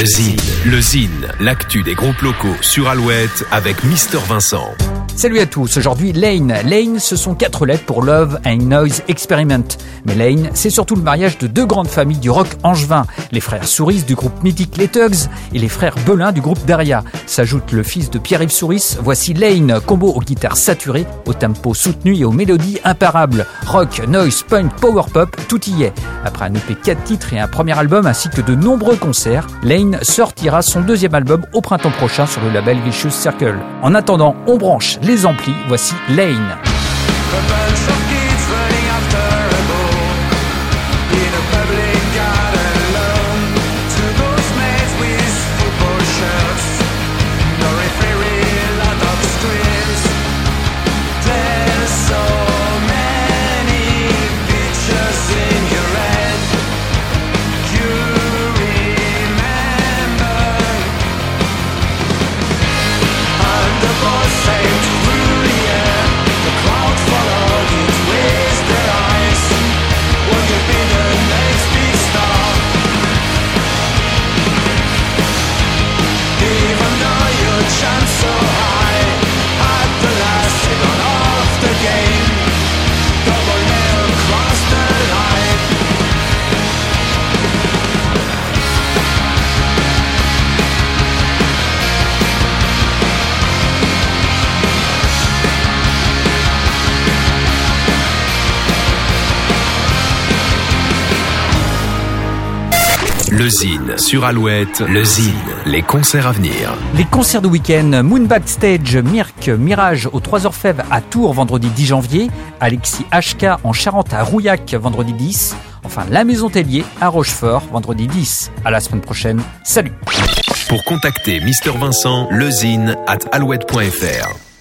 Le Zine, le Zine, l'actu des groupes locaux sur Alouette avec Mister Vincent. Salut à tous, aujourd'hui Lane. Lane, ce sont quatre lettres pour Love and Noise Experiment. Mais Lane, c'est surtout le mariage de deux grandes familles du rock angevin, les frères Souris du groupe mythique Les Tugs et les frères Belin du groupe Daria. S'ajoute le fils de Pierre-Yves Souris, voici Lane, combo aux guitares saturées, au tempo soutenu et aux mélodies imparables. Rock, noise, punk, power pop, tout y est. Après un EP 4 titres et un premier album ainsi que de nombreux concerts, Lane sortira son deuxième album au printemps prochain sur le label Vicious Circle. En attendant, on branche les amplis, voici Lane. Le Zine sur Alouette, le Zine, les concerts à venir. Les concerts de week-end, Moon Backstage, Mirk, Mirage aux Trois Orfèvres à Tours vendredi 10 janvier, Alexis HK en Charente à Rouillac vendredi 10, enfin La Maison Tellier à Rochefort vendredi 10. À la semaine prochaine, salut Pour contacter Mister Vincent, lezine at alouette.fr.